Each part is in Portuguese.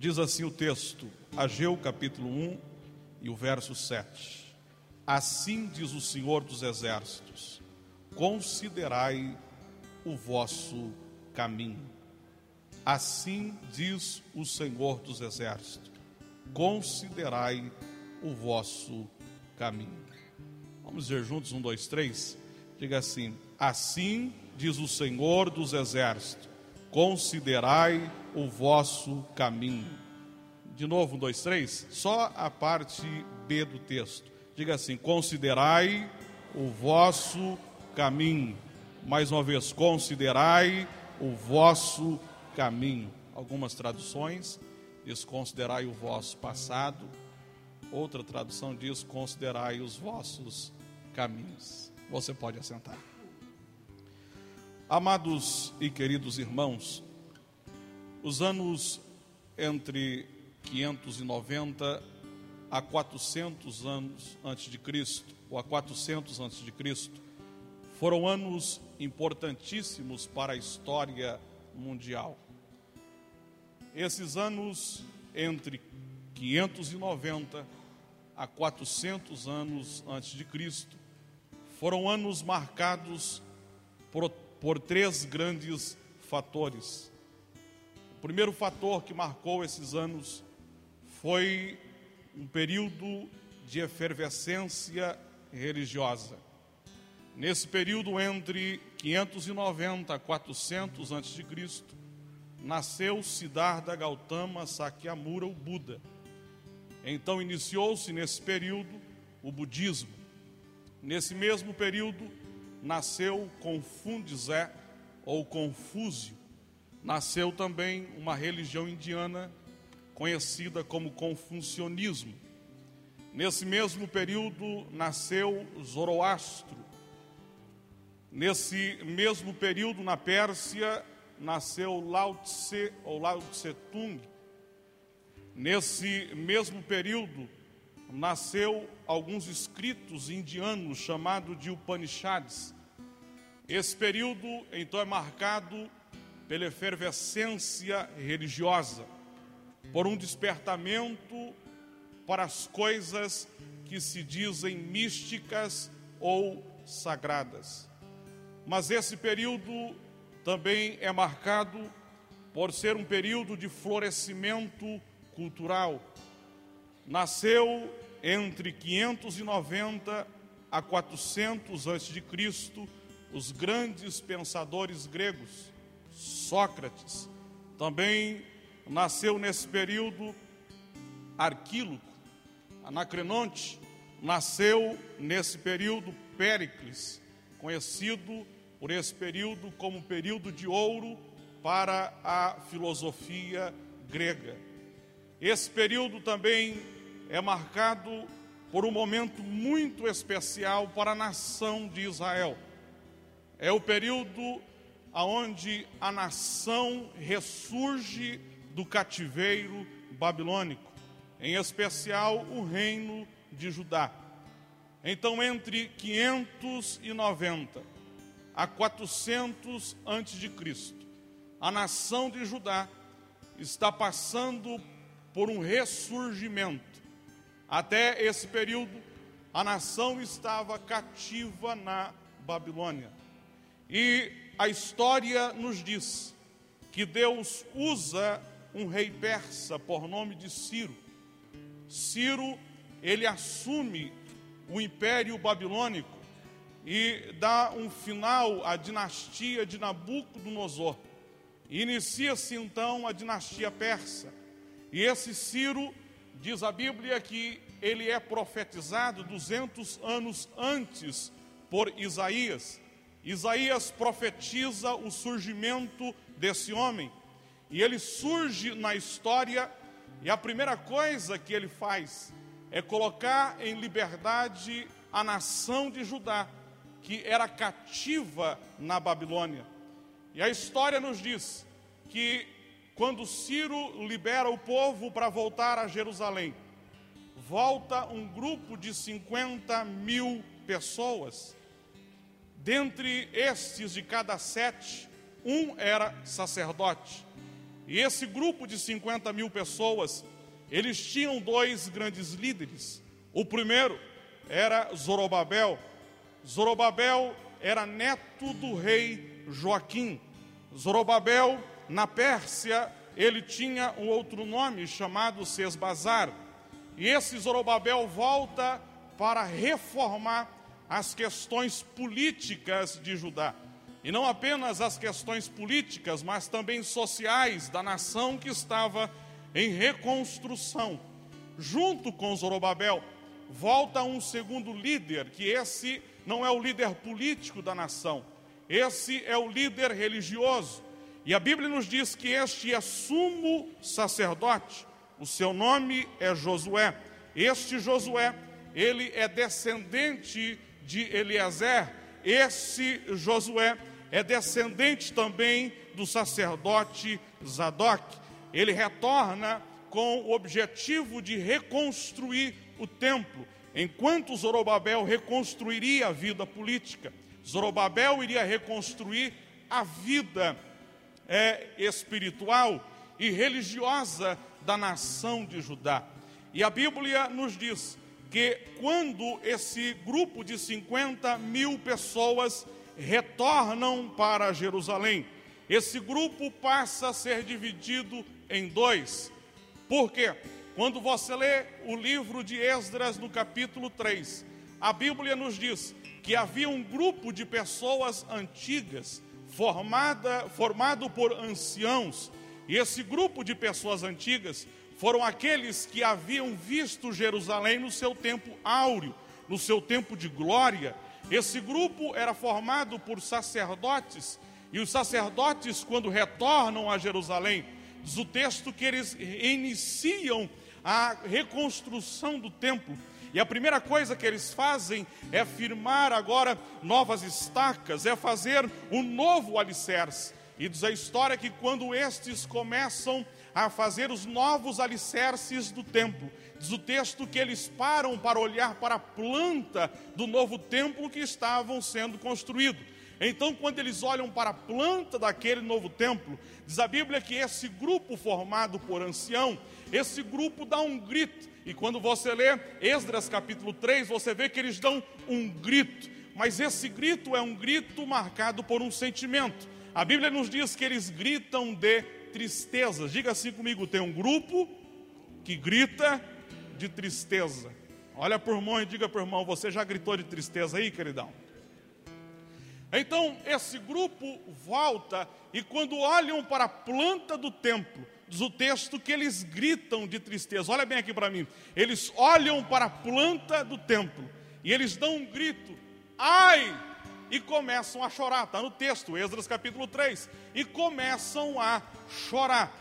Diz assim o texto, Ageu capítulo 1 e o verso 7. Assim diz o Senhor dos Exércitos: Considerai o vosso caminho. Assim diz o Senhor dos Exércitos: Considerai o vosso caminho. Vamos dizer juntos, um, dois, três. Diga assim: Assim diz o Senhor dos Exércitos: Considerai o vosso caminho. De novo, um, dois, três. Só a parte B do texto. Diga assim: Considerai o vosso caminho. Mais uma vez, considerai o vosso caminho. Algumas traduções diz considerai o vosso passado. Outra tradução diz considerai os vossos caminhos. Você pode assentar. Amados e queridos irmãos, os anos entre 590 a 400 anos antes de Cristo, ou a 400 antes de Cristo, foram anos importantíssimos para a história mundial. Esses anos entre 590 a 400 anos antes de Cristo foram anos marcados por, por três grandes fatores. O primeiro fator que marcou esses anos foi um período de efervescência religiosa. Nesse período entre 590 a 400 a.C., nasceu Siddhartha Gautama Sakyamura, o Buda. Então iniciou-se nesse período o budismo. Nesse mesmo período nasceu Confundizé ou Confúcio. Nasceu também uma religião indiana conhecida como Confucionismo. Nesse mesmo período nasceu Zoroastro. Nesse mesmo período na Pérsia nasceu Lao Tse ou Lao Tse Tung. Nesse mesmo período nasceu alguns escritos indianos chamados de Upanishads. Esse período então é marcado pela efervescência religiosa por um despertamento para as coisas que se dizem místicas ou sagradas. Mas esse período também é marcado por ser um período de florescimento cultural. Nasceu entre 590 a 400 a.C. os grandes pensadores gregos, Sócrates. Também nasceu nesse período Arquíloco, Anacrenonte, nasceu nesse período Péricles, conhecido por esse período como período de ouro para a filosofia grega. Esse período também é marcado por um momento muito especial para a nação de Israel. É o período aonde a nação ressurge do cativeiro babilônico, em especial o reino de Judá. Então, entre 590 a 400 antes de Cristo, a nação de Judá está passando por um ressurgimento. Até esse período, a nação estava cativa na Babilônia. E a história nos diz que Deus usa um rei persa por nome de Ciro. Ciro, ele assume o império babilônico e dá um final à dinastia de Nabucodonosor. Inicia-se então a dinastia persa. E esse Ciro, diz a Bíblia que ele é profetizado 200 anos antes por Isaías. Isaías profetiza o surgimento desse homem. E ele surge na história, e a primeira coisa que ele faz é colocar em liberdade a nação de Judá, que era cativa na Babilônia. E a história nos diz que quando Ciro libera o povo para voltar a Jerusalém, volta um grupo de 50 mil pessoas. Dentre estes, de cada sete, um era sacerdote. E esse grupo de 50 mil pessoas, eles tinham dois grandes líderes. O primeiro era Zorobabel. Zorobabel era neto do rei Joaquim. Zorobabel, na Pérsia, ele tinha um outro nome chamado Sesbazar. E esse Zorobabel volta para reformar as questões políticas de Judá. E não apenas as questões políticas, mas também sociais da nação que estava em reconstrução. Junto com Zorobabel, volta um segundo líder, que esse não é o líder político da nação, esse é o líder religioso. E a Bíblia nos diz que este é sumo sacerdote, o seu nome é Josué. Este Josué, ele é descendente de Eliezer. Esse Josué é descendente também do sacerdote Zadok. Ele retorna com o objetivo de reconstruir o templo, enquanto Zorobabel reconstruiria a vida política. Zorobabel iria reconstruir a vida é, espiritual e religiosa da nação de Judá. E a Bíblia nos diz que quando esse grupo de 50 mil pessoas retornam para Jerusalém, esse grupo passa a ser dividido em dois. Por quê? Quando você lê o livro de Esdras no capítulo 3, a Bíblia nos diz que havia um grupo de pessoas antigas formada, formado por anciãos, e esse grupo de pessoas antigas foram aqueles que haviam visto Jerusalém no seu tempo áureo, no seu tempo de glória. Esse grupo era formado por sacerdotes, e os sacerdotes, quando retornam a Jerusalém, diz o texto que eles iniciam a reconstrução do templo. E a primeira coisa que eles fazem é firmar agora novas estacas, é fazer um novo alicerce. E diz a história que quando estes começam a fazer os novos alicerces do templo, diz o texto que eles param para olhar para a planta do novo templo que estavam sendo construído. Então, quando eles olham para a planta daquele novo templo, diz a Bíblia que esse grupo formado por ancião, esse grupo dá um grito e quando você lê Esdras capítulo 3, você vê que eles dão um grito, mas esse grito é um grito marcado por um sentimento. A Bíblia nos diz que eles gritam de tristeza. Diga assim comigo: tem um grupo que grita de tristeza. Olha por irmão e diga por irmão: você já gritou de tristeza aí, queridão? Então, esse grupo volta e quando olham para a planta do templo, diz o texto que eles gritam de tristeza. Olha bem aqui para mim. Eles olham para a planta do templo e eles dão um grito: "Ai!" E começam a chorar. Está no texto, Esdras capítulo 3. E começam a chorar.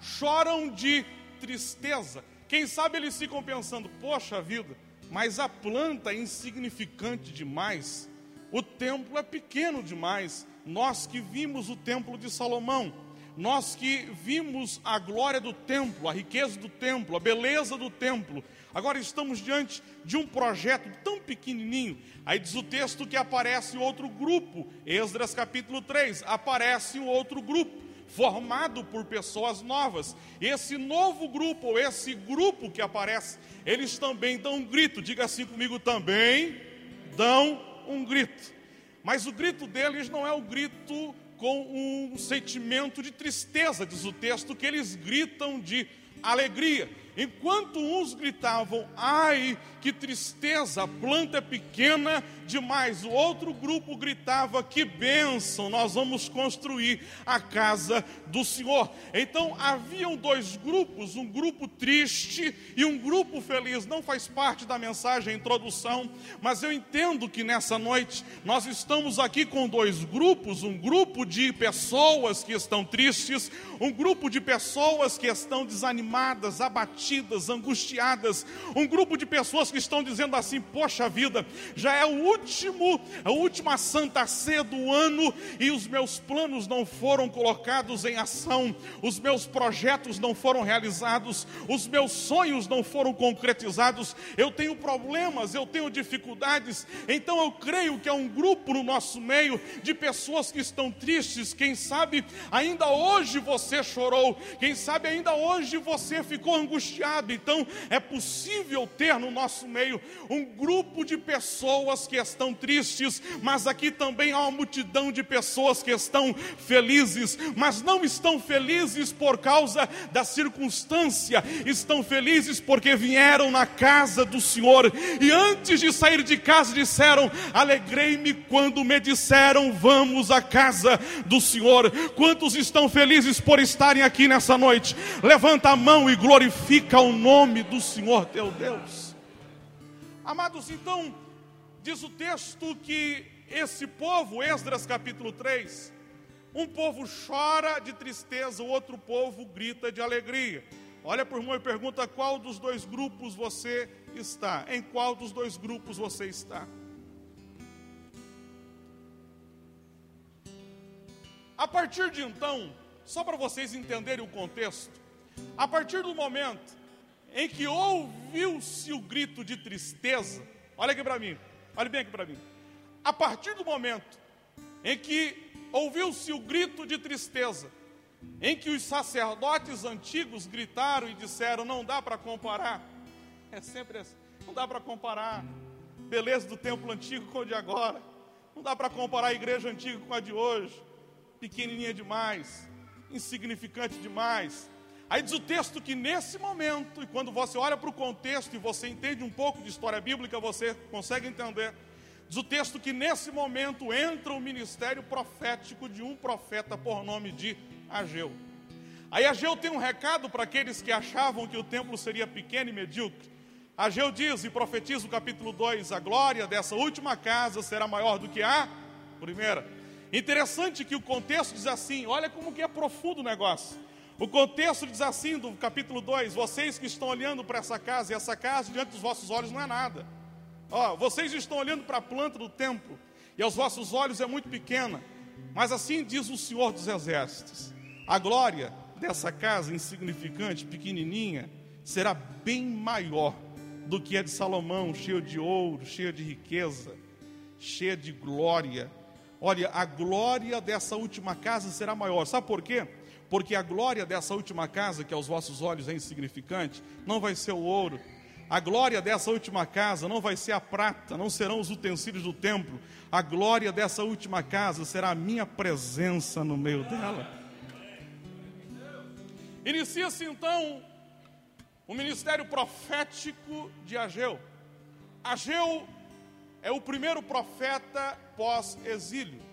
Choram de tristeza. Quem sabe eles ficam pensando: "Poxa vida, mas a planta é insignificante demais. O templo é pequeno demais. Nós que vimos o templo de Salomão, nós que vimos a glória do templo, a riqueza do templo, a beleza do templo, agora estamos diante de um projeto tão pequenininho. Aí diz o texto que aparece outro grupo, Esdras capítulo 3, aparece um outro grupo formado por pessoas novas. Esse novo grupo, ou esse grupo que aparece, eles também dão um grito. Diga assim comigo também, dão um grito. Mas o grito deles não é o grito com um sentimento de tristeza, diz o texto, que eles gritam de alegria. Enquanto uns gritavam, ai, que tristeza, a planta é pequena demais. O outro grupo gritava, que bênção, nós vamos construir a casa do Senhor. Então haviam dois grupos, um grupo triste e um grupo feliz. Não faz parte da mensagem, introdução, mas eu entendo que nessa noite nós estamos aqui com dois grupos: um grupo de pessoas que estão tristes, um grupo de pessoas que estão desanimadas, abatidas abatidas, angustiadas, um grupo de pessoas que estão dizendo assim: Poxa vida, já é o último, a última santa ceia do ano e os meus planos não foram colocados em ação, os meus projetos não foram realizados, os meus sonhos não foram concretizados, eu tenho problemas, eu tenho dificuldades, então eu creio que é um grupo no nosso meio de pessoas que estão tristes, quem sabe ainda hoje você chorou, quem sabe ainda hoje você ficou angustiado, então é possível ter no nosso meio um grupo de pessoas que estão tristes, mas aqui também há uma multidão de pessoas que estão felizes, mas não estão felizes por causa da circunstância, estão felizes porque vieram na casa do Senhor e antes de sair de casa disseram: Alegrei-me quando me disseram, vamos à casa do Senhor. Quantos estão felizes por estarem aqui nessa noite? Levanta a mão e glorifica o nome do Senhor teu Deus. Amados, então, diz o texto que esse povo, Esdras capítulo 3, um povo chora de tristeza, o outro povo grita de alegria. Olha o irmão e pergunta qual dos dois grupos você está. Em qual dos dois grupos você está? A partir de então, só para vocês entenderem o contexto, a partir do momento em que ouviu-se o grito de tristeza, olha aqui para mim, olha bem aqui para mim. A partir do momento em que ouviu-se o grito de tristeza, em que os sacerdotes antigos gritaram e disseram: não dá para comparar, é sempre assim, não dá para comparar beleza do templo antigo com o de agora, não dá para comparar a igreja antiga com a de hoje pequenininha demais, insignificante demais. Aí diz o texto que nesse momento, e quando você olha para o contexto e você entende um pouco de história bíblica, você consegue entender. Diz o texto que nesse momento entra o ministério profético de um profeta por nome de Ageu. Aí Ageu tem um recado para aqueles que achavam que o templo seria pequeno e medíocre. Ageu diz e profetiza o capítulo 2: a glória dessa última casa será maior do que a primeira. Interessante que o contexto diz assim, olha como que é profundo o negócio. O contexto diz assim, do capítulo 2: Vocês que estão olhando para essa casa, e essa casa diante dos vossos olhos não é nada. Ó, vocês estão olhando para a planta do templo, e aos vossos olhos é muito pequena. Mas assim diz o Senhor dos Exércitos: A glória dessa casa insignificante, pequenininha, será bem maior do que a de Salomão, cheia de ouro, cheia de riqueza, cheia de glória Olha, a glória dessa última casa será maior. Sabe por quê? Porque a glória dessa última casa, que aos vossos olhos é insignificante, não vai ser o ouro. A glória dessa última casa não vai ser a prata, não serão os utensílios do templo. A glória dessa última casa será a minha presença no meio dela. Inicia-se então o ministério profético de Ageu. Ageu é o primeiro profeta pós-exílio.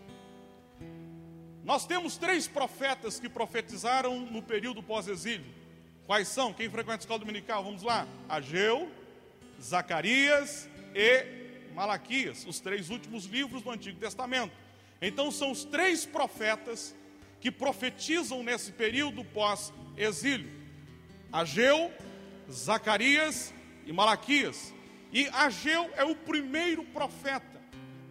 Nós temos três profetas que profetizaram no período pós-exílio. Quais são? Quem frequenta a escola dominical? Vamos lá: Ageu, Zacarias e Malaquias, os três últimos livros do Antigo Testamento. Então, são os três profetas que profetizam nesse período pós-exílio: Ageu, Zacarias e Malaquias. E Ageu é o primeiro profeta,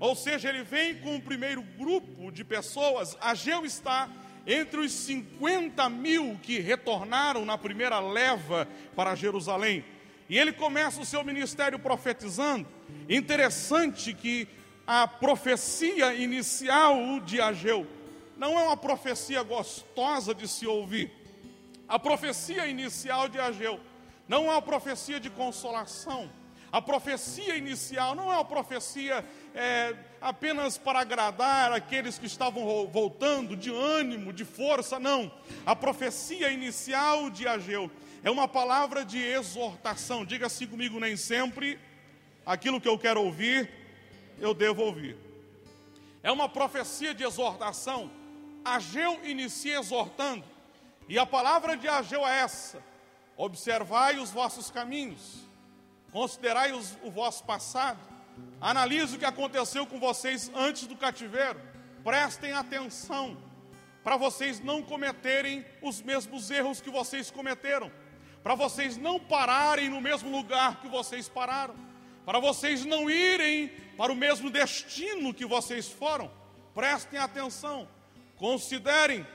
ou seja, ele vem com o primeiro grupo de pessoas. Ageu está entre os 50 mil que retornaram na primeira leva para Jerusalém. E ele começa o seu ministério profetizando. Interessante que a profecia inicial de Ageu não é uma profecia gostosa de se ouvir. A profecia inicial de Ageu não é uma profecia de consolação a profecia inicial não é uma profecia é, apenas para agradar aqueles que estavam voltando de ânimo, de força, não. A profecia inicial de Ageu é uma palavra de exortação. Diga assim comigo: nem sempre aquilo que eu quero ouvir, eu devo ouvir. É uma profecia de exortação. Ageu inicia exortando, e a palavra de Ageu é essa: observai os vossos caminhos Considerai os, o vosso passado. Analise o que aconteceu com vocês antes do cativeiro. Prestem atenção para vocês não cometerem os mesmos erros que vocês cometeram. para vocês não pararem no mesmo lugar que vocês pararam, para vocês não irem para o mesmo destino que vocês foram. Prestem atenção, considerem,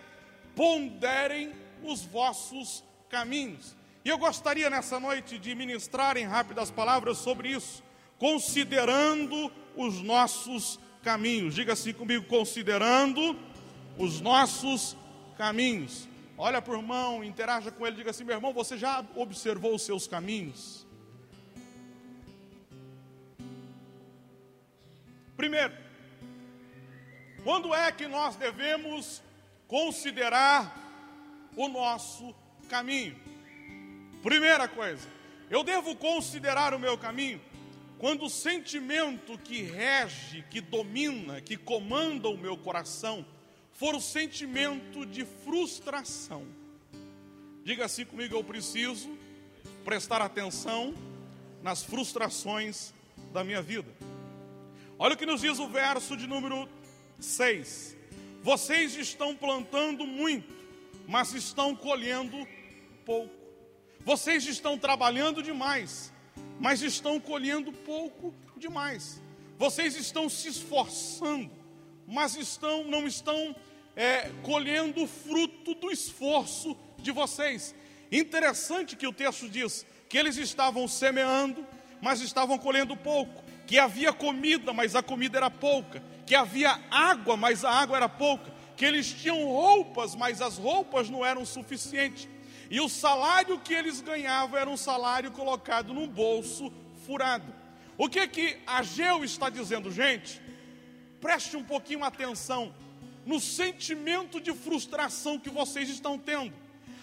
ponderem os vossos caminhos. E eu gostaria nessa noite de ministrar em rápidas palavras sobre isso, considerando os nossos caminhos. Diga assim comigo, considerando os nossos caminhos. Olha para o irmão, interaja com ele, diga assim: meu irmão, você já observou os seus caminhos? Primeiro, quando é que nós devemos considerar o nosso caminho? Primeira coisa, eu devo considerar o meu caminho quando o sentimento que rege, que domina, que comanda o meu coração for o sentimento de frustração. Diga assim comigo: eu preciso prestar atenção nas frustrações da minha vida. Olha o que nos diz o verso de número 6. Vocês estão plantando muito, mas estão colhendo pouco. Vocês estão trabalhando demais, mas estão colhendo pouco demais. Vocês estão se esforçando, mas estão não estão é, colhendo o fruto do esforço de vocês. Interessante que o texto diz que eles estavam semeando, mas estavam colhendo pouco, que havia comida, mas a comida era pouca, que havia água, mas a água era pouca, que eles tinham roupas, mas as roupas não eram suficientes. E o salário que eles ganhavam era um salário colocado num bolso furado. O que que Ageu está dizendo, gente? Preste um pouquinho atenção no sentimento de frustração que vocês estão tendo.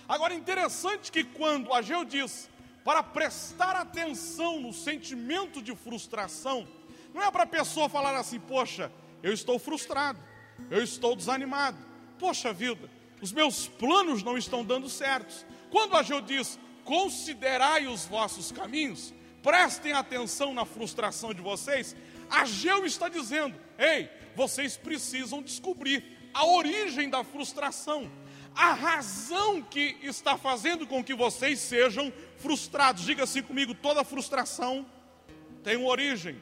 Agora, interessante que quando Ageu diz para prestar atenção no sentimento de frustração, não é para a pessoa falar assim, poxa, eu estou frustrado, eu estou desanimado, poxa vida, os meus planos não estão dando certos. Quando Ageu diz, considerai os vossos caminhos, prestem atenção na frustração de vocês, Ageu está dizendo, ei, vocês precisam descobrir a origem da frustração, a razão que está fazendo com que vocês sejam frustrados. Diga assim comigo: toda frustração tem uma origem.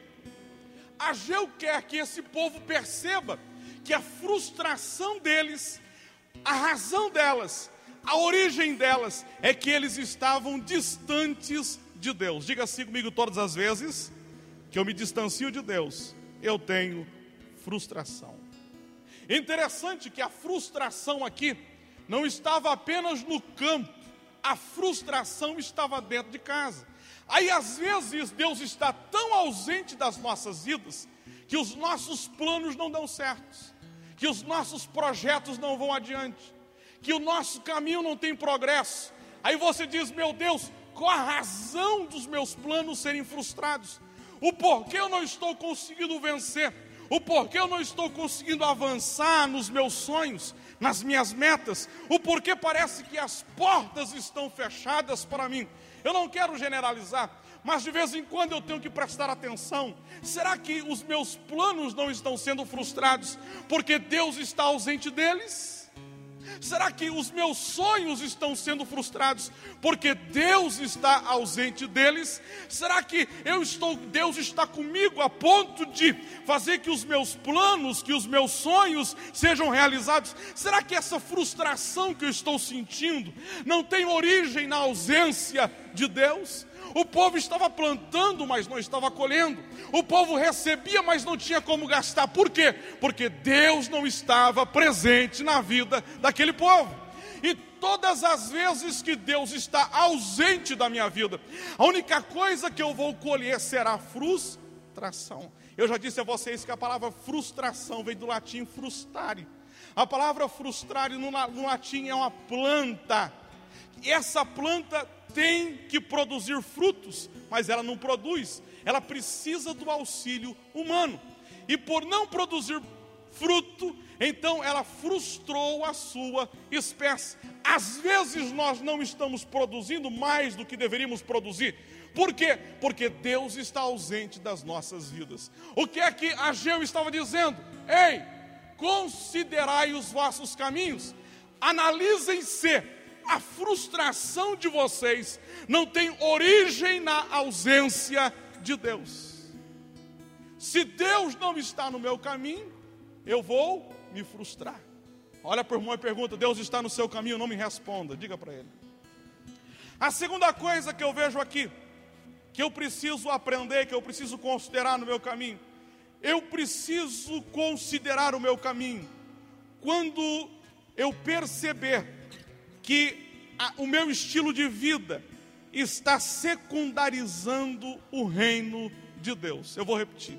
Ageu quer que esse povo perceba que a frustração deles, a razão delas, a origem delas é que eles estavam distantes de Deus. Diga assim comigo todas as vezes que eu me distancio de Deus, eu tenho frustração. Interessante que a frustração aqui não estava apenas no campo, a frustração estava dentro de casa. Aí às vezes Deus está tão ausente das nossas vidas que os nossos planos não dão certos, que os nossos projetos não vão adiante, que o nosso caminho não tem progresso. Aí você diz: Meu Deus, qual a razão dos meus planos serem frustrados? O porquê eu não estou conseguindo vencer? o porquê eu não estou conseguindo avançar nos meus sonhos, nas minhas metas, o porquê parece que as portas estão fechadas para mim. Eu não quero generalizar, mas de vez em quando eu tenho que prestar atenção. Será que os meus planos não estão sendo frustrados porque Deus está ausente deles? Será que os meus sonhos estão sendo frustrados porque Deus está ausente deles? Será que eu estou, Deus está comigo a ponto de fazer que os meus planos, que os meus sonhos sejam realizados? Será que essa frustração que eu estou sentindo não tem origem na ausência de Deus? O povo estava plantando, mas não estava colhendo. O povo recebia, mas não tinha como gastar. Por quê? Porque Deus não estava presente na vida daquele povo. E todas as vezes que Deus está ausente da minha vida, a única coisa que eu vou colher será frustração. Eu já disse a vocês que a palavra frustração vem do latim frustare. A palavra frustrare no, no latim é uma planta. Essa planta tem que produzir frutos, mas ela não produz, ela precisa do auxílio humano. E por não produzir fruto, então ela frustrou a sua espécie. Às vezes nós não estamos produzindo mais do que deveríamos produzir. Por quê? Porque Deus está ausente das nossas vidas. O que é que Ageu estava dizendo? Ei, considerai os vossos caminhos, analisem-se a frustração de vocês não tem origem na ausência de Deus. Se Deus não está no meu caminho, eu vou me frustrar. Olha irmão e pergunta: Deus está no seu caminho? Não me responda, diga para ele. A segunda coisa que eu vejo aqui, que eu preciso aprender, que eu preciso considerar no meu caminho, eu preciso considerar o meu caminho quando eu perceber que a, o meu estilo de vida está secundarizando o reino de Deus. Eu vou repetir.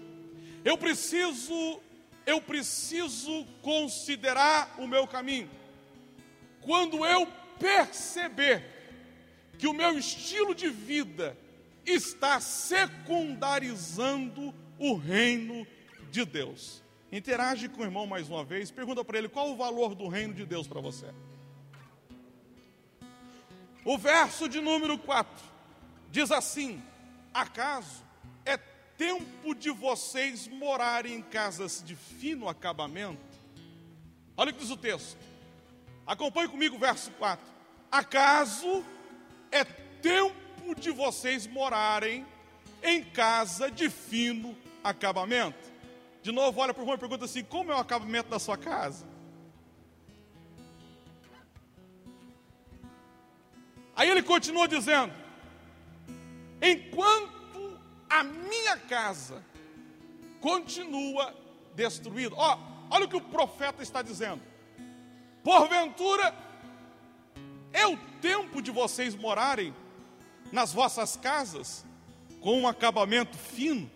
Eu preciso eu preciso considerar o meu caminho. Quando eu perceber que o meu estilo de vida está secundarizando o reino de Deus. Interage com o irmão mais uma vez, pergunta para ele qual o valor do reino de Deus para você. O verso de número 4 diz assim: Acaso é tempo de vocês morarem em casas de fino acabamento? Olha o que diz o texto. Acompanhe comigo o verso 4. Acaso é tempo de vocês morarem em casa de fino acabamento? De novo, olha para o irmão e pergunta assim: como é o acabamento da sua casa? Aí ele continua dizendo: enquanto a minha casa continua destruída. Ó, olha o que o profeta está dizendo. Porventura, é o tempo de vocês morarem nas vossas casas com um acabamento fino,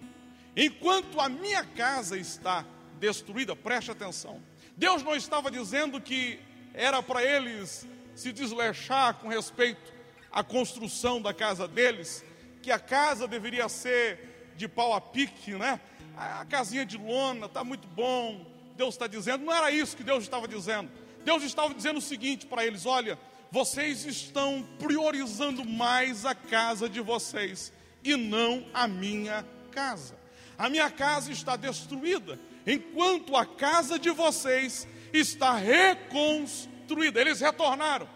Enquanto a minha casa está destruída, preste atenção. Deus não estava dizendo que era para eles se desleixar com respeito à construção da casa deles, que a casa deveria ser de pau a pique, né? A casinha de lona está muito bom. Deus está dizendo, não era isso que Deus estava dizendo. Deus estava dizendo o seguinte para eles: olha, vocês estão priorizando mais a casa de vocês e não a minha casa a minha casa está destruída, enquanto a casa de vocês está reconstruída. Eles retornaram.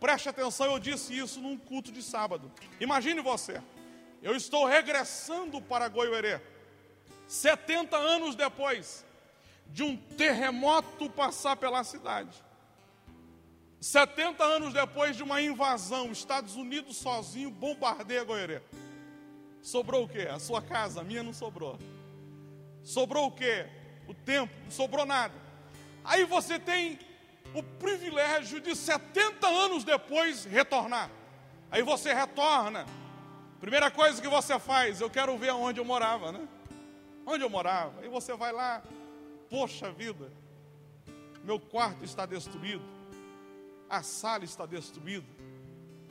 Preste atenção, eu disse isso num culto de sábado. Imagine você, eu estou regressando para Goiuerê, 70 anos depois de um terremoto passar pela cidade. 70 anos depois de uma invasão, Estados Unidos sozinho bombardeia Goiânia. Sobrou o que? A sua casa, a minha não sobrou. Sobrou o que? O tempo, não sobrou nada. Aí você tem o privilégio de 70 anos depois retornar. Aí você retorna. Primeira coisa que você faz, eu quero ver onde eu morava, né? Onde eu morava. Aí você vai lá, poxa vida, meu quarto está destruído, a sala está destruída,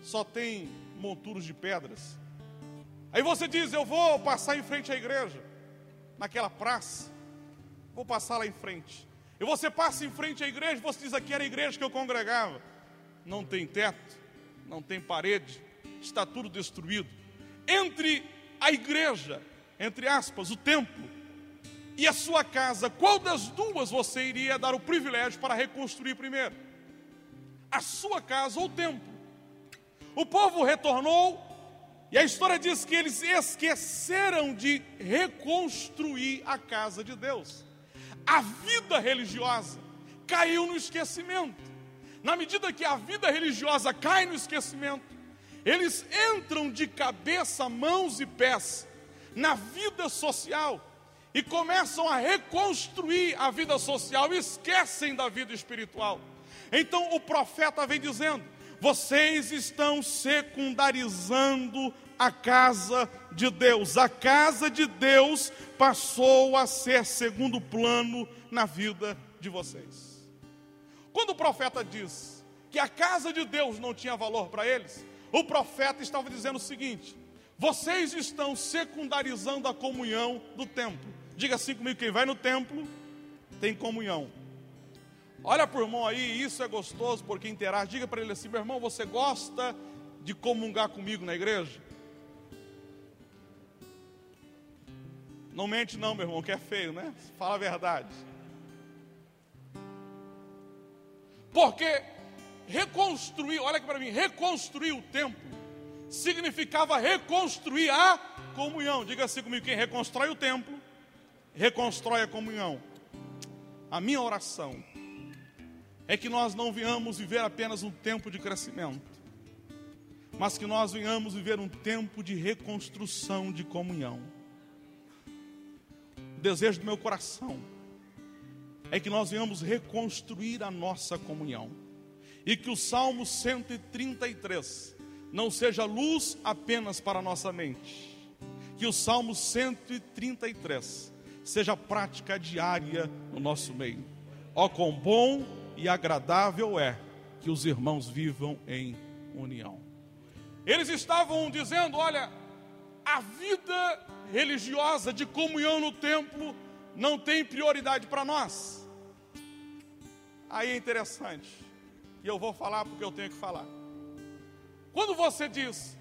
só tem monturos de pedras. Aí você diz: Eu vou passar em frente à igreja, naquela praça, vou passar lá em frente. E você passa em frente à igreja, você diz: Aqui era a igreja que eu congregava. Não tem teto, não tem parede, está tudo destruído. Entre a igreja, entre aspas, o templo, e a sua casa, qual das duas você iria dar o privilégio para reconstruir primeiro? A sua casa ou o templo? O povo retornou e a história diz que eles esqueceram de reconstruir a casa de Deus. A vida religiosa caiu no esquecimento. Na medida que a vida religiosa cai no esquecimento, eles entram de cabeça, mãos e pés na vida social e começam a reconstruir a vida social, esquecem da vida espiritual. Então o profeta vem dizendo: vocês estão secundarizando a casa de Deus. A casa de Deus passou a ser segundo plano na vida de vocês. Quando o profeta diz que a casa de Deus não tinha valor para eles, o profeta estava dizendo o seguinte: vocês estão secundarizando a comunhão do templo. Diga assim comigo: quem vai no templo tem comunhão. Olha para o irmão aí, isso é gostoso porque interage. Diga para ele assim: meu irmão, você gosta de comungar comigo na igreja? Não mente, não, meu irmão, que é feio, né? Fala a verdade. Porque reconstruir, olha aqui para mim, reconstruir o templo significava reconstruir a comunhão. Diga assim comigo: quem reconstrói o templo, reconstrói a comunhão. A minha oração é que nós não venhamos viver apenas um tempo de crescimento, mas que nós venhamos viver um tempo de reconstrução de comunhão. Desejo do meu coração é que nós venhamos reconstruir a nossa comunhão e que o Salmo 133 não seja luz apenas para a nossa mente, que o Salmo 133 seja prática diária no nosso meio. Ó, quão bom e agradável é que os irmãos vivam em união. Eles estavam dizendo: olha, a vida religiosa de comunhão no templo não tem prioridade para nós. Aí é interessante, e eu vou falar porque eu tenho que falar. Quando você diz,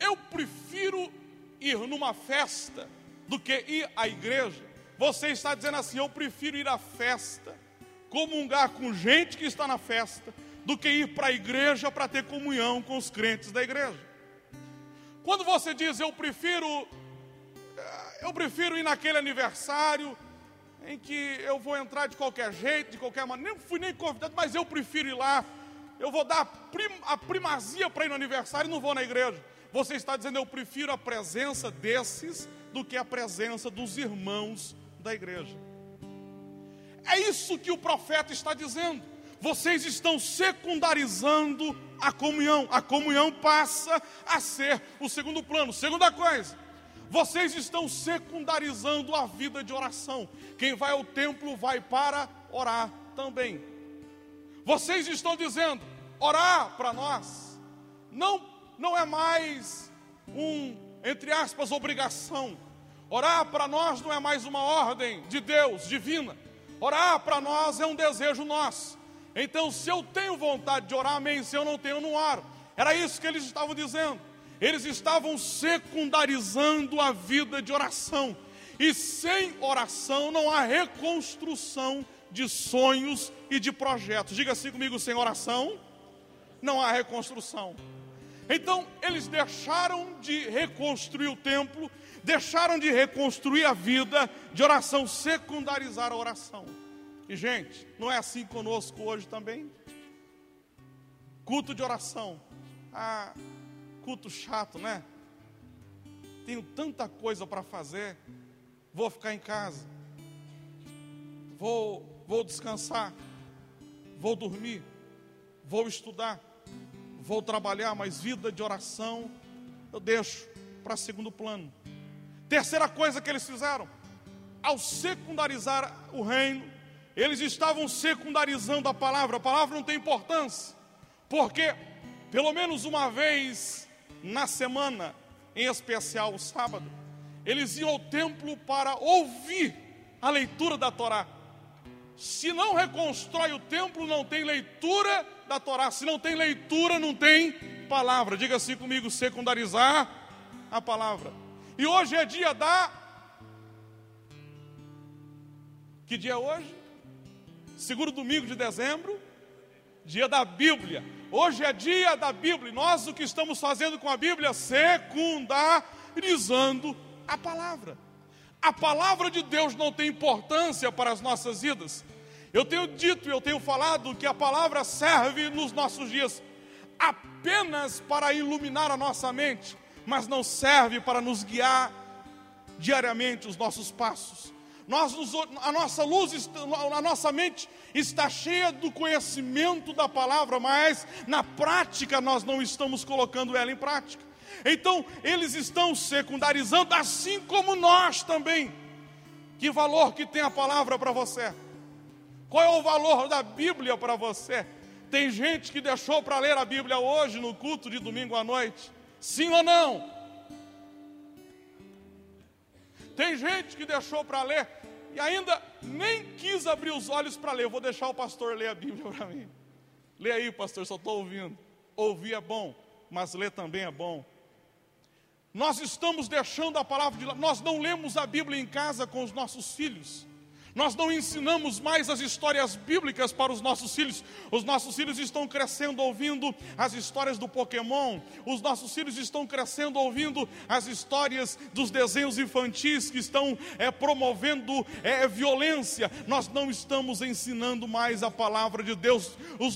eu prefiro ir numa festa do que ir à igreja, você está dizendo assim: eu prefiro ir à festa, comungar com gente que está na festa, do que ir para a igreja para ter comunhão com os crentes da igreja. Quando você diz eu prefiro, eh, eu prefiro ir naquele aniversário em que eu vou entrar de qualquer jeito, de qualquer maneira, nem fui nem convidado, mas eu prefiro ir lá eu vou dar a, prim, a primazia para ir no aniversário e não vou na igreja. Você está dizendo, eu prefiro a presença desses do que a presença dos irmãos da igreja. É isso que o profeta está dizendo. Vocês estão secundarizando a comunhão. A comunhão passa a ser o segundo plano. Segunda coisa, vocês estão secundarizando a vida de oração. Quem vai ao templo vai para orar também. Vocês estão dizendo, orar para nós não, não é mais um, entre aspas, obrigação. Orar para nós não é mais uma ordem de Deus divina. Orar para nós é um desejo nosso. Então, se eu tenho vontade de orar, amém. Se eu não tenho, não oro. Era isso que eles estavam dizendo. Eles estavam secundarizando a vida de oração. E sem oração não há reconstrução de sonhos e de projetos. Diga assim comigo: sem oração, não há reconstrução. Então, eles deixaram de reconstruir o templo, deixaram de reconstruir a vida de oração, secundarizar a oração. E, gente, não é assim conosco hoje também? Culto de oração. Ah, culto chato, né? Tenho tanta coisa para fazer, vou ficar em casa, vou vou descansar, vou dormir, vou estudar, vou trabalhar, mas vida de oração eu deixo para segundo plano. Terceira coisa que eles fizeram, ao secundarizar o reino, eles estavam secundarizando a palavra. A palavra não tem importância, porque pelo menos uma vez na semana, em especial o sábado, eles iam ao templo para ouvir a leitura da Torá. Se não reconstrói o templo, não tem leitura da Torá. Se não tem leitura, não tem palavra. Diga assim comigo: secundarizar a palavra. E hoje é dia da. Que dia é hoje? Seguro domingo de dezembro, dia da Bíblia. Hoje é dia da Bíblia. Nós o que estamos fazendo com a Bíblia? Secundarizando a palavra. A palavra de Deus não tem importância para as nossas vidas. Eu tenho dito, eu tenho falado que a palavra serve nos nossos dias apenas para iluminar a nossa mente, mas não serve para nos guiar diariamente os nossos passos. Nós, a nossa luz, a nossa mente está cheia do conhecimento da palavra, mas na prática nós não estamos colocando ela em prática. Então, eles estão secundarizando, assim como nós também. Que valor que tem a palavra para você? Qual é o valor da Bíblia para você? Tem gente que deixou para ler a Bíblia hoje no culto de domingo à noite? Sim ou não? Tem gente que deixou para ler e ainda nem quis abrir os olhos para ler. Eu vou deixar o pastor ler a Bíblia para mim. Lê aí, pastor, só estou ouvindo. Ouvir é bom, mas ler também é bom. Nós estamos deixando a palavra de lado, nós não lemos a Bíblia em casa com os nossos filhos, Nós não ensinamos mais as histórias bíblicas para os nossos filhos. Os nossos filhos estão crescendo ouvindo as histórias do Pokémon. Os nossos filhos estão crescendo ouvindo as histórias dos desenhos infantis que estão é, promovendo é, violência. Nós não estamos ensinando mais a palavra de Deus.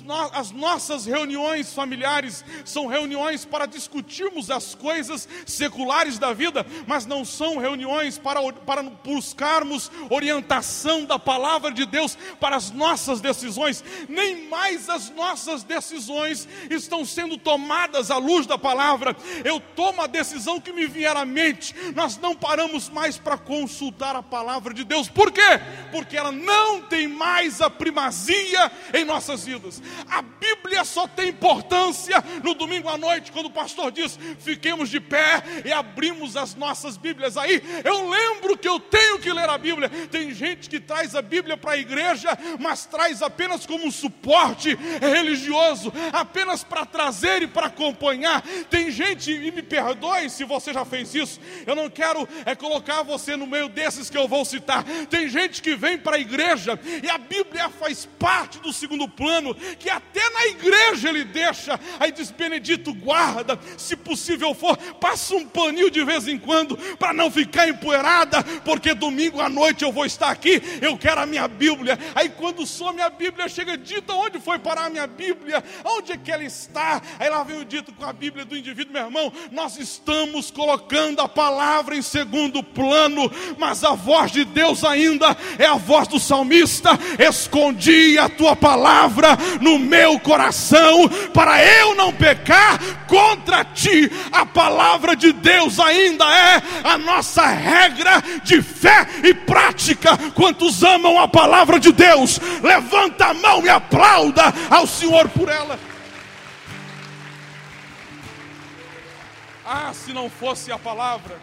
No, as nossas reuniões familiares são reuniões para discutirmos as coisas seculares da vida, mas não são reuniões para, para buscarmos orientação da palavra de Deus para as nossas decisões, nem mais as nossas decisões estão sendo tomadas à luz da palavra. Eu tomo a decisão que me vier à mente, nós não paramos mais para consultar a palavra de Deus, por quê? Porque ela não tem mais a primazia em nossas vidas. A Bíblia só tem importância no domingo à noite, quando o pastor diz: fiquemos de pé e abrimos as nossas Bíblias. Aí eu lembro que eu tenho que ler a Bíblia. Tem gente que traz a Bíblia para a igreja, mas traz apenas como um suporte religioso, apenas para trazer e para acompanhar. Tem gente, e me perdoe se você já fez isso, eu não quero é colocar você no meio desses que eu vou citar. Tem gente que vem para a igreja e a Bíblia faz parte do segundo plano, que até na igreja ele deixa, aí diz: Benedito, guarda, se possível for, passa um paninho de vez em quando, para não ficar empoeirada, porque domingo à noite eu vou estar aqui eu quero a minha Bíblia. Aí quando some a Bíblia, chega dito onde foi parar a minha Bíblia, onde é que ela está. Aí lá vem o dito com a Bíblia do indivíduo, meu irmão. Nós estamos colocando a palavra em segundo plano, mas a voz de Deus ainda é a voz do salmista. Escondi a tua palavra no meu coração para eu não pecar contra ti. A palavra de Deus ainda é a nossa regra de fé e prática. Quanto Quantos amam a palavra de Deus? Levanta a mão e aplauda ao Senhor por ela. Ah, se não fosse a palavra,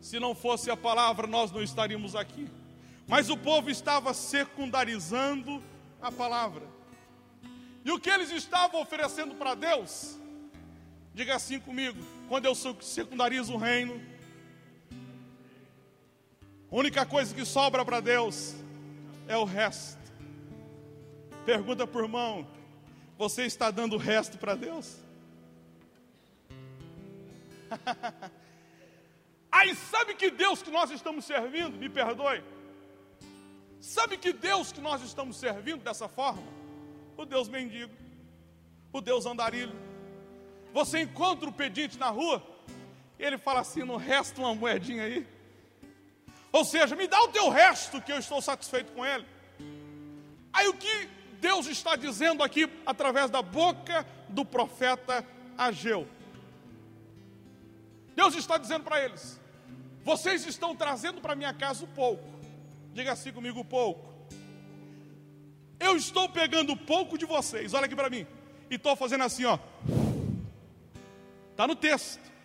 se não fosse a palavra, nós não estaríamos aqui. Mas o povo estava secundarizando a palavra. E o que eles estavam oferecendo para Deus? Diga assim comigo: quando eu secundarizo o reino, única coisa que sobra para Deus é o resto. Pergunta por irmão: você está dando o resto para Deus? Aí sabe que Deus que nós estamos servindo, me perdoe. Sabe que Deus que nós estamos servindo dessa forma? O Deus mendigo, o Deus andarilho. Você encontra o pedinte na rua, ele fala assim: não resta uma moedinha aí. Ou seja, me dá o teu resto que eu estou satisfeito com ele. Aí o que Deus está dizendo aqui através da boca do profeta Ageu? Deus está dizendo para eles: vocês estão trazendo para minha casa o pouco. Diga assim comigo: o pouco. Eu estou pegando pouco de vocês, olha aqui para mim, e estou fazendo assim, ó. Está no texto.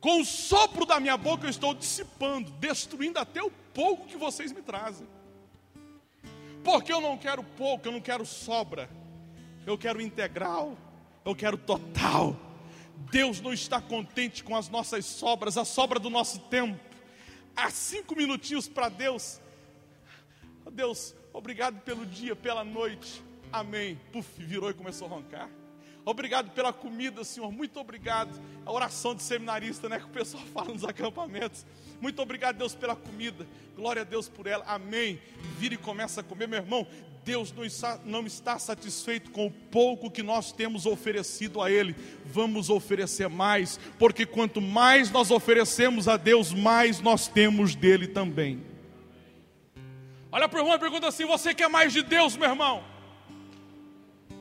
Com o sopro da minha boca eu estou dissipando, destruindo até o pouco que vocês me trazem. Porque eu não quero pouco, eu não quero sobra. Eu quero integral, eu quero total. Deus não está contente com as nossas sobras, a sobra do nosso tempo. Há cinco minutinhos para Deus. Deus, obrigado pelo dia, pela noite. Amém. Puf, virou e começou a roncar. Obrigado pela comida, Senhor. Muito obrigado. A oração de seminarista, né? Que o pessoal fala nos acampamentos. Muito obrigado, Deus, pela comida. Glória a Deus por ela. Amém. Vira e começa a comer, meu irmão. Deus não está, satisfeito com o pouco que nós temos oferecido a Ele. Vamos oferecer mais, porque quanto mais nós oferecemos a Deus, mais nós temos dele também. Olha para o irmão e pergunta assim: Você quer mais de Deus, meu irmão?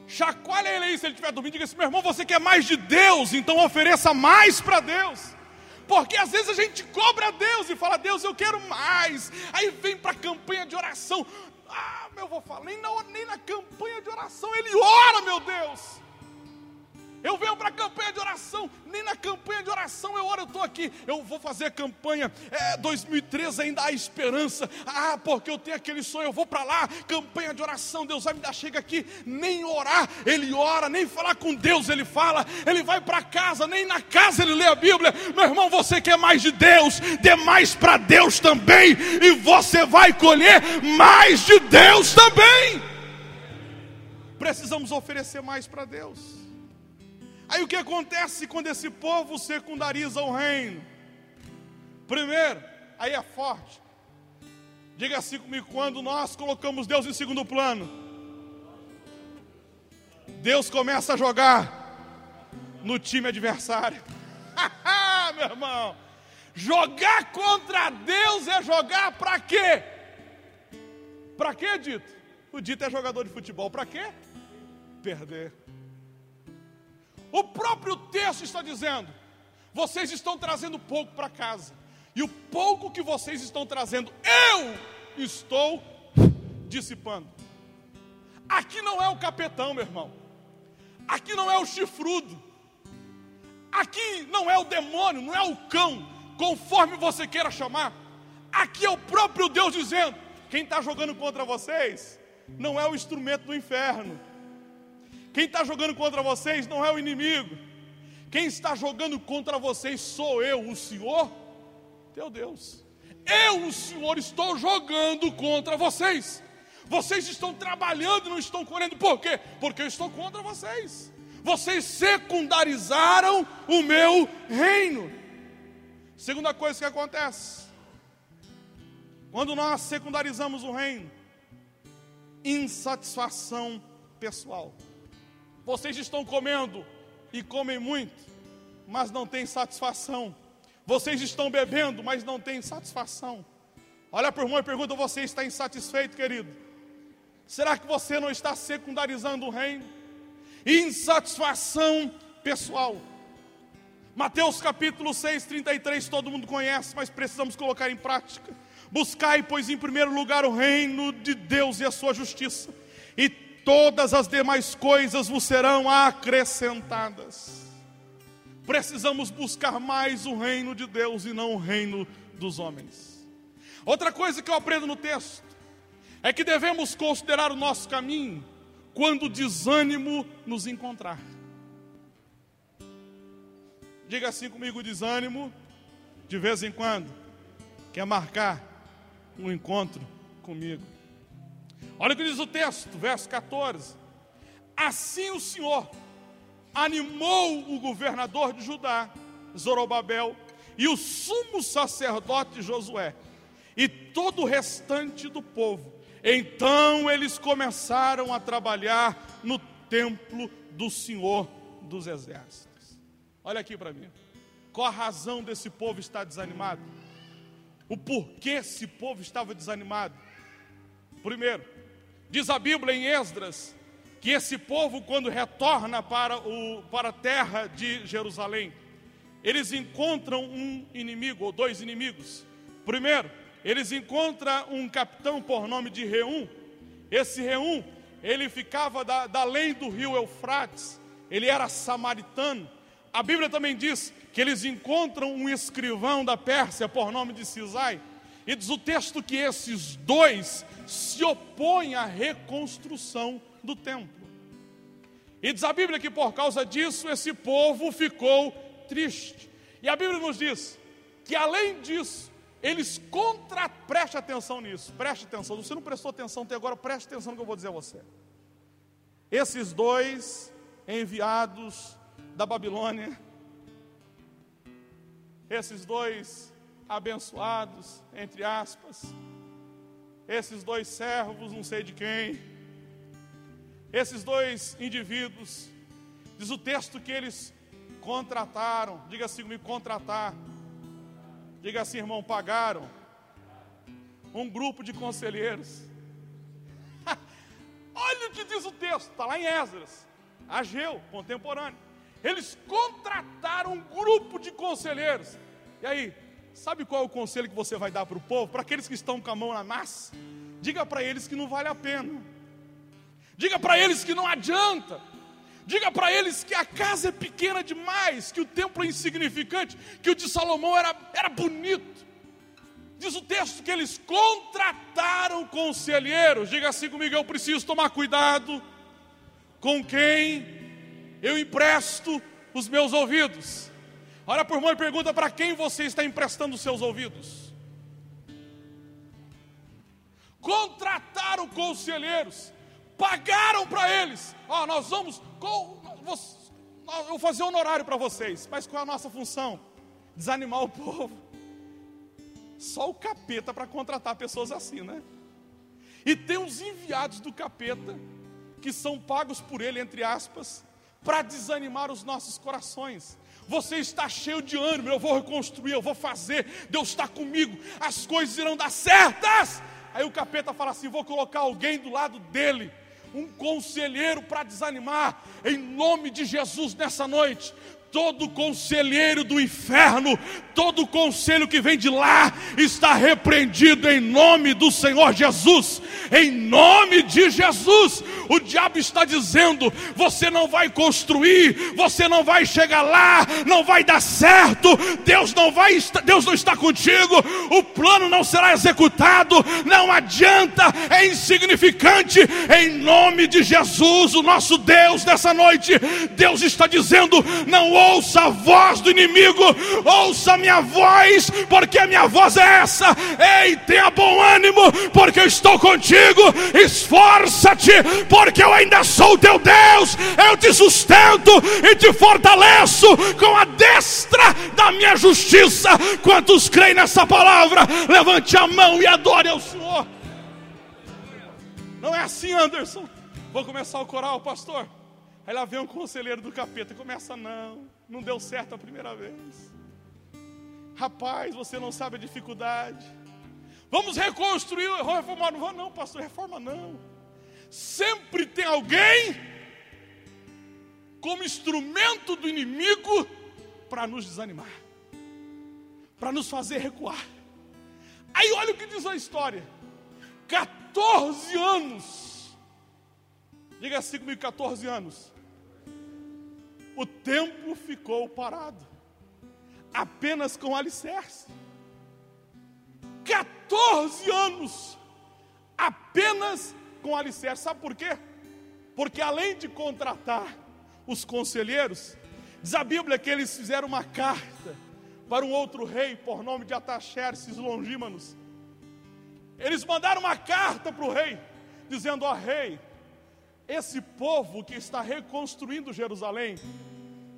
Chacoalha ele aí se ele estiver dormindo. Diga assim: meu irmão, você quer mais de Deus, então ofereça mais para Deus. Porque às vezes a gente cobra a Deus e fala, Deus, eu quero mais. Aí vem para a campanha de oração. Ah, meu vou falar, nem na, nem na campanha de oração ele ora, meu Deus. Eu venho para a campanha de oração, nem na campanha de oração eu oro, eu estou aqui. Eu vou fazer a campanha é, 2013, ainda há esperança. Ah, porque eu tenho aquele sonho, eu vou para lá, campanha de oração, Deus vai me dar, chega aqui, nem orar, ele ora, nem falar com Deus, ele fala, ele vai para casa, nem na casa ele lê a Bíblia. Meu irmão, você quer mais de Deus, dê mais para Deus também, e você vai colher mais de Deus também. Precisamos oferecer mais para Deus. Aí o que acontece quando esse povo secundariza o reino? Primeiro, aí é forte. Diga assim comigo: quando nós colocamos Deus em segundo plano, Deus começa a jogar no time adversário. Meu irmão, jogar contra Deus é jogar para quê? Para quê, Dito? O Dito é jogador de futebol, para quê? Perder. O próprio texto está dizendo: vocês estão trazendo pouco para casa, e o pouco que vocês estão trazendo, eu estou dissipando. Aqui não é o capetão, meu irmão, aqui não é o chifrudo, aqui não é o demônio, não é o cão, conforme você queira chamar, aqui é o próprio Deus dizendo: quem está jogando contra vocês não é o instrumento do inferno, quem está jogando contra vocês não é o inimigo. Quem está jogando contra vocês sou eu, o Senhor, teu Deus. Eu, o Senhor, estou jogando contra vocês. Vocês estão trabalhando não estão correndo. Por quê? Porque eu estou contra vocês. Vocês secundarizaram o meu reino. Segunda coisa que acontece: quando nós secundarizamos o reino, insatisfação pessoal. Vocês estão comendo e comem muito, mas não têm satisfação. Vocês estão bebendo, mas não têm satisfação. Olha para o irmão e pergunta: você está insatisfeito, querido? Será que você não está secundarizando o reino? Insatisfação pessoal. Mateus capítulo 6, 33, todo mundo conhece, mas precisamos colocar em prática. Buscai, pois, em primeiro lugar o reino de Deus e a sua justiça, e todas as demais coisas vos serão acrescentadas. Precisamos buscar mais o reino de Deus e não o reino dos homens. Outra coisa que eu aprendo no texto é que devemos considerar o nosso caminho quando o desânimo nos encontrar. Diga assim comigo: desânimo, de vez em quando, quer marcar um encontro comigo. Olha o que diz o texto, verso 14. Assim o Senhor animou o governador de Judá, Zorobabel, e o sumo sacerdote Josué, e todo o restante do povo. Então eles começaram a trabalhar no templo do Senhor dos Exércitos. Olha aqui para mim. Qual a razão desse povo estar desanimado? O porquê esse povo estava desanimado? Primeiro, Diz a Bíblia em Esdras que esse povo, quando retorna para, o, para a terra de Jerusalém, eles encontram um inimigo ou dois inimigos. Primeiro, eles encontram um capitão por nome de Reum. Esse Reum, ele ficava da, da além do rio Eufrates, ele era samaritano. A Bíblia também diz que eles encontram um escrivão da Pérsia por nome de Cisai. E diz o texto que esses dois se opõe à reconstrução do templo. E diz a Bíblia que por causa disso esse povo ficou triste. E a Bíblia nos diz que além disso, eles contra. Preste atenção nisso, preste atenção. Você não prestou atenção até agora, preste atenção no que eu vou dizer a você. Esses dois enviados da Babilônia, esses dois abençoados, entre aspas, esses dois servos, não sei de quem, esses dois indivíduos, diz o texto que eles contrataram, diga assim comigo, contratar, diga assim, irmão, pagaram. Um grupo de conselheiros. Olha o que diz o texto, está lá em Esdras, Ageu, contemporâneo. Eles contrataram um grupo de conselheiros. E aí, Sabe qual é o conselho que você vai dar para o povo? Para aqueles que estão com a mão na massa? Diga para eles que não vale a pena. Diga para eles que não adianta. Diga para eles que a casa é pequena demais, que o templo é insignificante, que o de Salomão era, era bonito. Diz o texto que eles contrataram conselheiros. Diga assim comigo: eu preciso tomar cuidado com quem eu empresto os meus ouvidos. Olha por mão e pergunta para quem você está emprestando os seus ouvidos. Contrataram conselheiros, pagaram para eles. Ó, oh, nós vamos, com, eu vou fazer honorário para vocês, mas qual é a nossa função? Desanimar o povo. Só o capeta para contratar pessoas assim, né? E tem os enviados do capeta que são pagos por ele, entre aspas, para desanimar os nossos corações. Você está cheio de ânimo, eu vou reconstruir, eu vou fazer, Deus está comigo, as coisas irão dar certas. Aí o capeta fala assim: vou colocar alguém do lado dele, um conselheiro para desanimar, em nome de Jesus nessa noite todo conselheiro do inferno, todo conselho que vem de lá, está repreendido em nome do Senhor Jesus. Em nome de Jesus, o diabo está dizendo: você não vai construir, você não vai chegar lá, não vai dar certo. Deus não vai, Deus não está contigo. O plano não será executado. Não adianta, é insignificante. Em nome de Jesus, o nosso Deus, nessa noite, Deus está dizendo: não ouça a voz do inimigo, ouça a minha voz, porque a minha voz é essa. Ei, tenha bom ânimo, porque eu estou contigo. Esforça-te, porque eu ainda sou teu Deus. Eu te sustento e te fortaleço com a destra da minha justiça. Quantos creem nessa palavra? Levante a mão e adore ao Senhor. Não é assim, Anderson. Vou começar o coral, pastor. Aí lá vem um conselheiro do capeta e começa, não, não deu certo a primeira vez. Rapaz, você não sabe a dificuldade. Vamos reconstruir, reformar. Não não, pastor, reforma não. Sempre tem alguém como instrumento do inimigo para nos desanimar, para nos fazer recuar. Aí olha o que diz a história: 14 anos, diga assim comigo: 14 anos o templo ficou parado, apenas com alicerce. 14 anos, apenas com alicerce. Sabe por quê? Porque além de contratar os conselheiros, diz a Bíblia que eles fizeram uma carta para um outro rei, por nome de Ataxerxes Longímanos. Eles mandaram uma carta para o rei, dizendo: Ó rei, esse povo que está reconstruindo Jerusalém,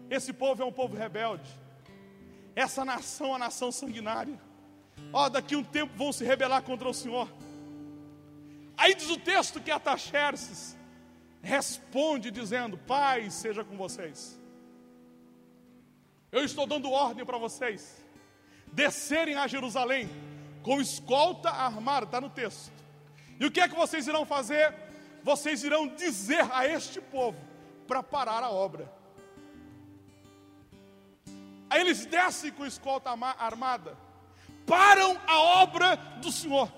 esse povo é um povo rebelde. Essa nação é uma nação sanguinária. Ó, daqui um tempo vão se rebelar contra o Senhor. Aí diz o texto que Ataxerxes responde dizendo: Pai, seja com vocês. Eu estou dando ordem para vocês descerem a Jerusalém com escolta armada, está no texto. E o que é que vocês irão fazer? Vocês irão dizer a este povo para parar a obra. Aí eles descem com escolta armada, param a obra do Senhor,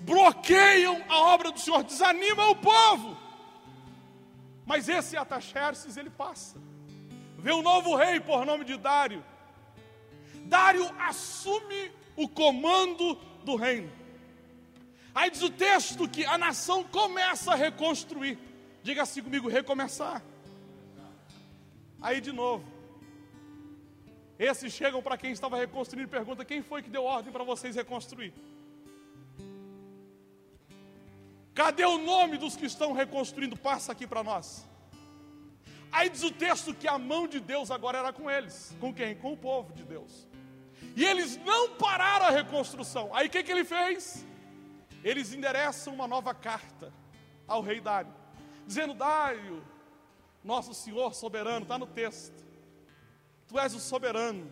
bloqueiam a obra do Senhor, desanimam o povo. Mas esse Ataxerxes ele passa. Vê um novo rei por nome de Dário. Dário assume o comando do reino. Aí diz o texto que a nação começa a reconstruir. Diga assim comigo: recomeçar. Aí de novo. Esses chegam para quem estava reconstruindo e perguntam: quem foi que deu ordem para vocês reconstruir? Cadê o nome dos que estão reconstruindo? Passa aqui para nós. Aí diz o texto que a mão de Deus agora era com eles. Com quem? Com o povo de Deus. E eles não pararam a reconstrução. Aí o que, que ele fez? Eles endereçam uma nova carta ao rei Dário, dizendo: Dário, nosso Senhor soberano, está no texto, tu és o soberano.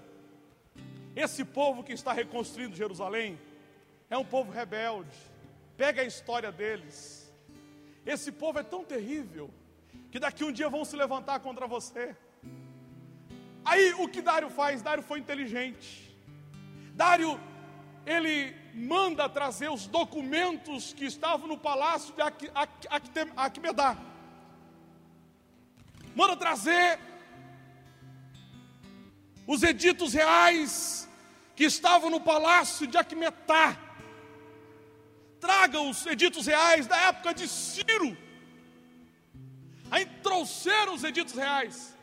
Esse povo que está reconstruindo Jerusalém é um povo rebelde, pega a história deles. Esse povo é tão terrível que daqui um dia vão se levantar contra você. Aí o que Dário faz? Dário foi inteligente. Dário, ele manda trazer os documentos que estavam no palácio de Aquimedá. manda trazer os editos reais que estavam no palácio de Aquimetá. Traga os editos reais da época de Ciro. Aí trouxeram os editos reais.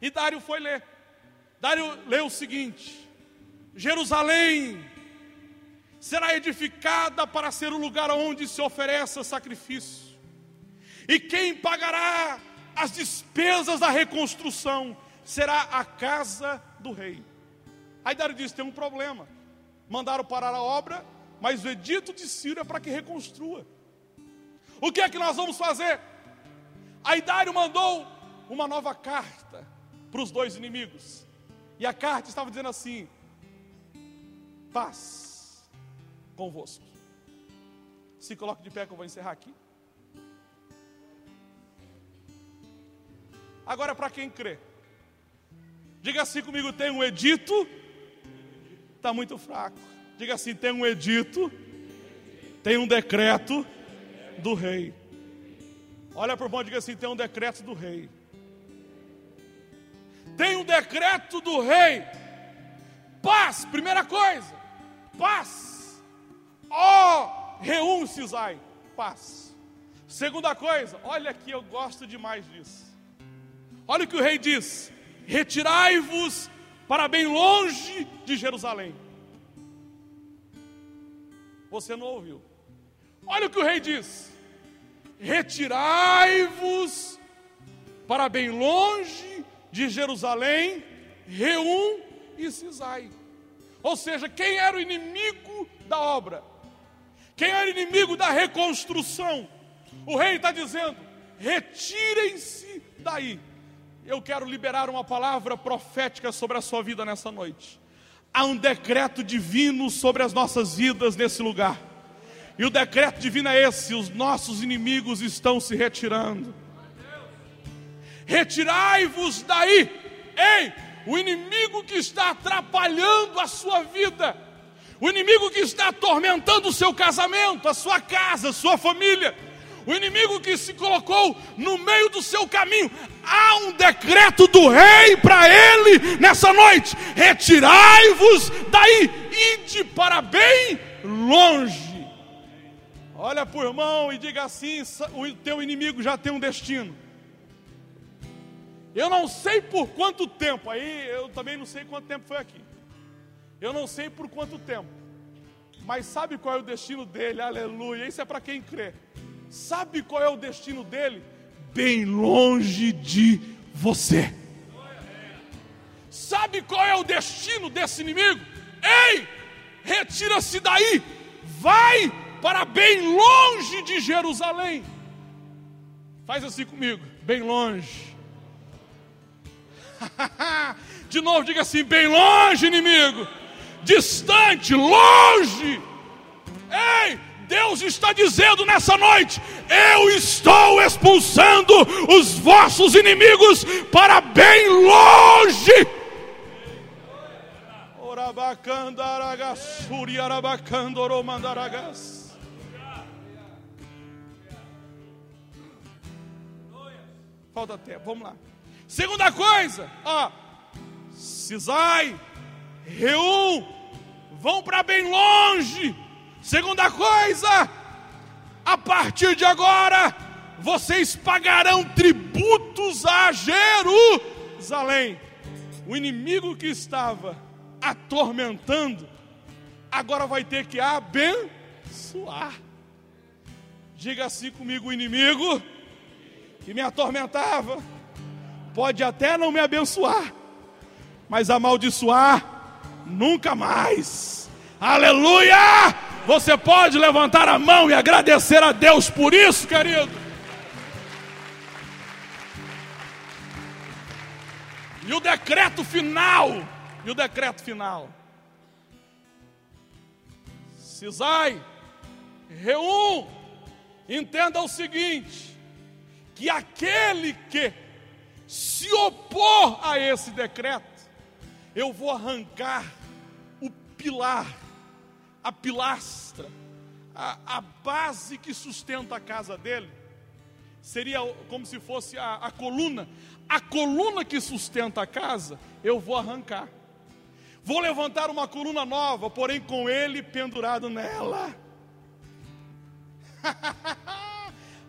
E Dário foi ler. Dário leu o seguinte: Jerusalém será edificada para ser o lugar onde se ofereça sacrifício. E quem pagará as despesas da reconstrução será a casa do rei. Aí Dário disse: tem um problema. Mandaram parar a obra, mas o edito de Ciro é para que reconstrua. O que é que nós vamos fazer? Aí Dário mandou uma nova carta para os dois inimigos. E a carta estava dizendo assim: paz convosco. Se coloque de pé que eu vou encerrar aqui. Agora, para quem crê, diga assim comigo: tem um edito, está muito fraco. Diga assim: tem um edito, tem um decreto do rei. Olha para o bom, diga assim: tem um decreto do rei. Tem um decreto do rei. Paz, primeira coisa. Paz. Ó, oh, reúne Cisai. Paz. Segunda coisa, olha aqui, eu gosto demais disso. Olha o que o rei diz: Retirai-vos para bem longe de Jerusalém. Você não ouviu. Olha o que o rei diz: Retirai-vos para bem longe de Jerusalém, Reum e Cisai. Ou seja, quem era o inimigo da obra? Quem era inimigo da reconstrução? O rei está dizendo: retirem-se daí. Eu quero liberar uma palavra profética sobre a sua vida nessa noite. Há um decreto divino sobre as nossas vidas nesse lugar. E o decreto divino é esse: os nossos inimigos estão se retirando. Retirai-vos daí, ei, o inimigo que está atrapalhando a sua vida, o inimigo que está atormentando o seu casamento, a sua casa, a sua família, o inimigo que se colocou no meio do seu caminho. Há um decreto do rei para ele nessa noite: retirai-vos daí, ide para bem longe. Olha para o irmão e diga assim: o teu inimigo já tem um destino. Eu não sei por quanto tempo, aí eu também não sei quanto tempo foi aqui. Eu não sei por quanto tempo, mas sabe qual é o destino dele? Aleluia. Isso é para quem crê. Sabe qual é o destino dele? Bem longe de você. Sabe qual é o destino desse inimigo? Ei, retira-se daí, vai para bem longe de Jerusalém. Faz assim comigo, bem longe. de novo, diga assim: bem longe, inimigo, distante, longe. Ei, Deus está dizendo nessa noite: eu estou expulsando os vossos inimigos para bem longe. Falta tempo, vamos lá. Segunda coisa, ó, Cisai, Reum, vão para bem longe. Segunda coisa, a partir de agora, vocês pagarão tributos a Jerusalém. O inimigo que estava atormentando, agora vai ter que abençoar. Diga assim comigo: o inimigo que me atormentava, pode até não me abençoar, mas amaldiçoar nunca mais. Aleluia! Você pode levantar a mão e agradecer a Deus por isso, querido. E o decreto final, e o decreto final. Cisai, Reum, entenda o seguinte: que aquele que se opor a esse decreto, eu vou arrancar o pilar, a pilastra, a, a base que sustenta a casa dele, seria como se fosse a, a coluna, a coluna que sustenta a casa, eu vou arrancar. Vou levantar uma coluna nova, porém com ele pendurado nela.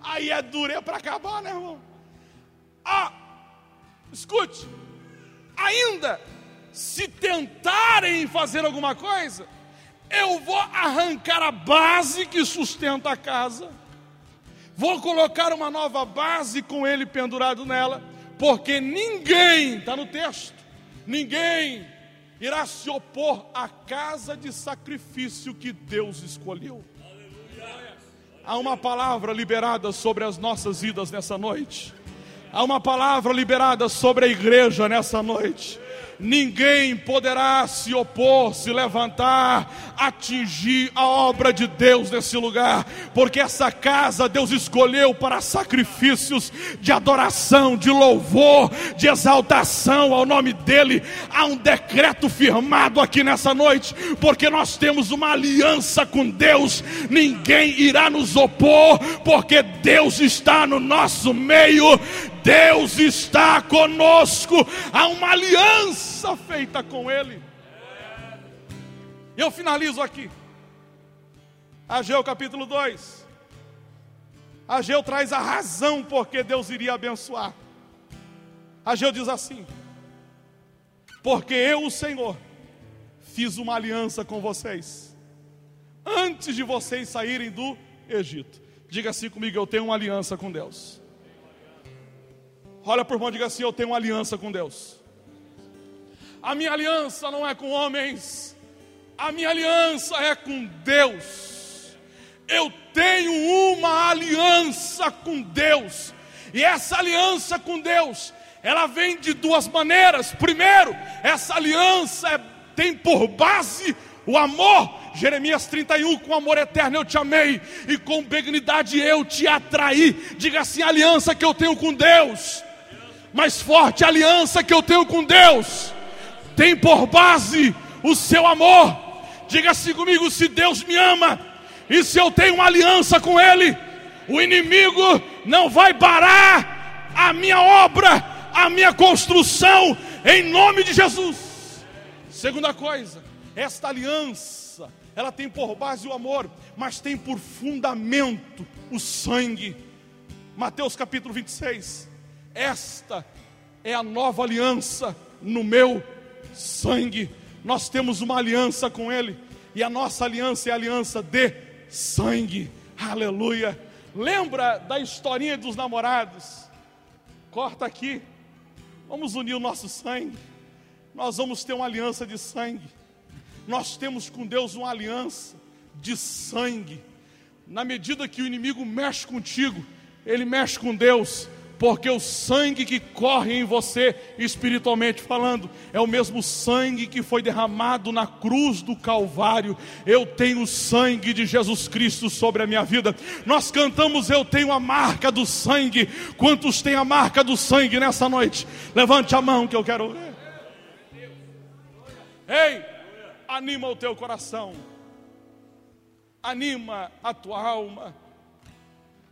Aí é dura para acabar, né, irmão? Ah, escute, ainda se tentarem fazer alguma coisa, eu vou arrancar a base que sustenta a casa, vou colocar uma nova base com ele pendurado nela, porque ninguém, está no texto, ninguém irá se opor à casa de sacrifício que Deus escolheu. Há uma palavra liberada sobre as nossas vidas nessa noite. Há uma palavra liberada sobre a igreja nessa noite ninguém poderá se opor, se levantar, atingir a obra de Deus nesse lugar, porque essa casa Deus escolheu para sacrifícios de adoração, de louvor, de exaltação ao nome dEle. Há um decreto firmado aqui nessa noite, porque nós temos uma aliança com Deus, ninguém irá nos opor, porque Deus está no nosso meio. Deus está conosco, há uma aliança feita com Ele. E eu finalizo aqui. Ageu capítulo 2. Ageu traz a razão porque Deus iria abençoar. Ageu diz assim: Porque eu, o Senhor, fiz uma aliança com vocês, antes de vocês saírem do Egito. Diga assim comigo: eu tenho uma aliança com Deus. Olha por mão e diga assim: Eu tenho uma aliança com Deus. A minha aliança não é com homens, a minha aliança é com Deus. Eu tenho uma aliança com Deus, e essa aliança com Deus, ela vem de duas maneiras. Primeiro, essa aliança é, tem por base o amor. Jeremias 31, com amor eterno eu te amei, e com benignidade eu te atraí. Diga assim: a aliança que eu tenho com Deus mais forte aliança que eu tenho com Deus tem por base o seu amor. Diga assim comigo: se Deus me ama e se eu tenho uma aliança com Ele, o inimigo não vai parar a minha obra, a minha construção, em nome de Jesus. Segunda coisa, esta aliança, ela tem por base o amor, mas tem por fundamento o sangue. Mateus capítulo 26. Esta é a nova aliança no meu sangue. Nós temos uma aliança com Ele, e a nossa aliança é aliança de sangue. Aleluia. Lembra da historinha dos namorados? Corta aqui. Vamos unir o nosso sangue. Nós vamos ter uma aliança de sangue. Nós temos com Deus uma aliança de sangue. Na medida que o inimigo mexe contigo, ele mexe com Deus porque o sangue que corre em você, espiritualmente falando, é o mesmo sangue que foi derramado na cruz do Calvário. Eu tenho o sangue de Jesus Cristo sobre a minha vida. Nós cantamos, Eu tenho a marca do sangue. Quantos têm a marca do sangue nessa noite? Levante a mão que eu quero ver. Ei, anima o teu coração, anima a tua alma,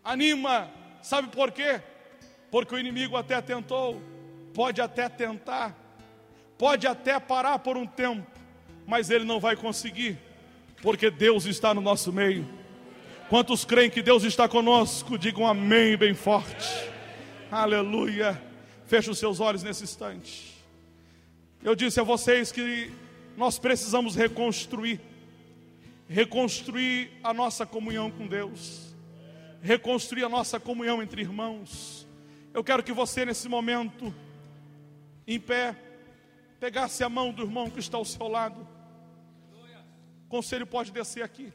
anima, sabe por quê? Porque o inimigo até tentou, pode até tentar, pode até parar por um tempo, mas ele não vai conseguir, porque Deus está no nosso meio. Quantos creem que Deus está conosco? Digam amém bem forte. Aleluia. Feche os seus olhos nesse instante. Eu disse a vocês que nós precisamos reconstruir, reconstruir a nossa comunhão com Deus, reconstruir a nossa comunhão entre irmãos eu quero que você, nesse momento, em pé, pegasse a mão do irmão que está ao seu lado. O conselho pode descer aqui.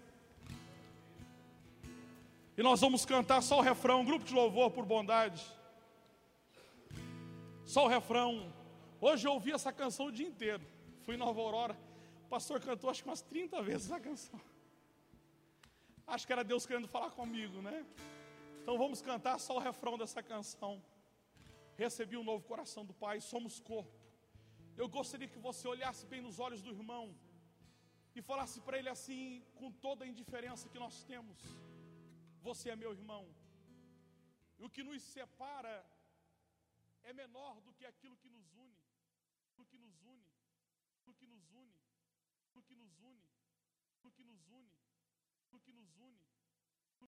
E nós vamos cantar só o refrão, grupo de louvor por bondade. Só o refrão. Hoje eu ouvi essa canção o dia inteiro. Fui em Nova Aurora. O pastor cantou acho que umas 30 vezes a canção. Acho que era Deus querendo falar comigo, né? Então vamos cantar só o refrão dessa canção. Recebi um novo coração do Pai, somos corpo. Eu gostaria que você olhasse bem nos olhos do irmão e falasse para ele assim, com toda a indiferença que nós temos: Você é meu irmão. E o que nos separa é menor do que aquilo que nos une. O que nos une, o que nos une, o que nos une, o que nos une.